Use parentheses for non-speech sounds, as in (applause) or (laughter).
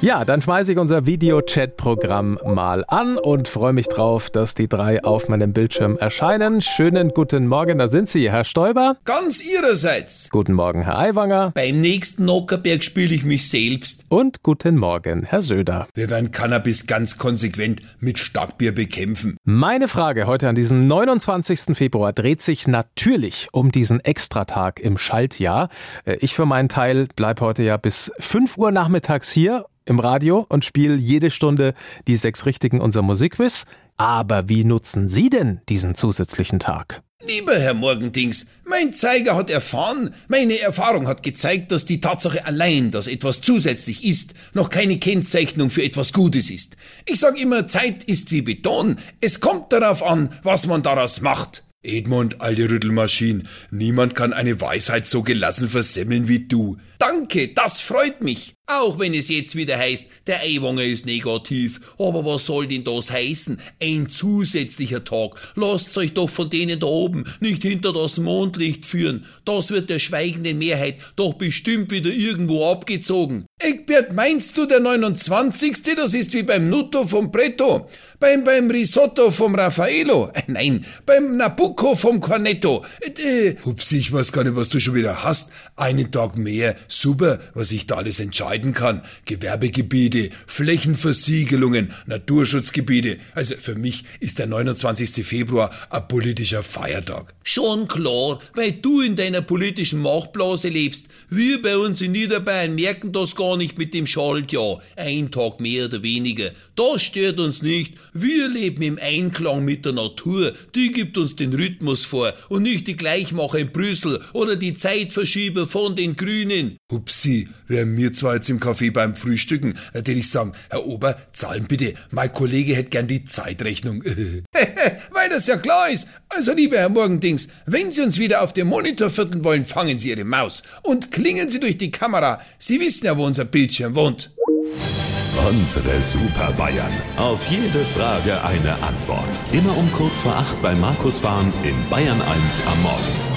Ja, dann schmeiße ich unser Video-Chat-Programm mal an und freue mich drauf, dass die drei auf meinem Bildschirm erscheinen. Schönen guten Morgen, da sind Sie, Herr Stoiber. Ganz ihrerseits. Guten Morgen, Herr Aiwanger. Beim nächsten Nockerberg spiele ich mich selbst. Und guten Morgen, Herr Söder. Wir werden Cannabis ganz konsequent mit Starkbier bekämpfen. Meine Frage heute an diesem 29. Februar dreht sich natürlich um diesen Extratag im Schaltjahr. Äh, ich für meinen Teil bleibe heute ja bis 5 Uhr nachmittags hier im Radio und spiele jede Stunde die sechs Richtigen unser Musikquiz. Aber wie nutzen Sie denn diesen zusätzlichen Tag? Lieber Herr Morgendings, mein Zeiger hat erfahren, meine Erfahrung hat gezeigt, dass die Tatsache allein, dass etwas zusätzlich ist, noch keine Kennzeichnung für etwas Gutes ist. Ich sag immer, Zeit ist wie Beton, es kommt darauf an, was man daraus macht. Edmund, alte Rüttelmaschine, niemand kann eine Weisheit so gelassen versemmeln wie du. Danke, das freut mich. Auch wenn es jetzt wieder heißt, der Eiwanger ist negativ. Aber was soll denn das heißen? Ein zusätzlicher Tag. Lasst euch doch von denen da oben nicht hinter das Mondlicht führen. Das wird der schweigenden Mehrheit doch bestimmt wieder irgendwo abgezogen. Eckbert, meinst du der 29. Das ist wie beim Nutto vom Bretto, beim, beim Risotto vom Raffaello, äh, nein, beim Nabucco vom Cornetto. Äh, Hupsi, ich weiß gar nicht, was du schon wieder hast. Einen Tag mehr, super, was ich da alles entscheiden kann. Gewerbegebiete, Flächenversiegelungen, Naturschutzgebiete. Also für mich ist der 29. Februar ein politischer Feiertag. Schon klar, weil du in deiner politischen Machtblase lebst. Wir bei uns in Niederbayern merken das gar nicht mit dem Schaltjahr. Ein Tag mehr oder weniger. Das stört uns nicht. Wir leben im Einklang mit der Natur. Die gibt uns den Rhythmus vor und nicht die Gleichmacher in Brüssel oder die Zeitverschieber von den Grünen. Hupsi, wären mir zwar jetzt im Café beim Frühstücken, natürlich sagen, Herr Ober, zahlen bitte, mein Kollege hätte gern die Zeitrechnung. (laughs) Weil das ja klar ist. Also, lieber Herr Morgendings, wenn Sie uns wieder auf dem Monitor vierteln wollen, fangen Sie Ihre Maus und klingen Sie durch die Kamera. Sie wissen ja, wo unser Bildschirm wohnt. Unsere Super Bayern. Auf jede Frage eine Antwort. Immer um kurz vor acht bei Markus Fahren in Bayern 1 am Morgen.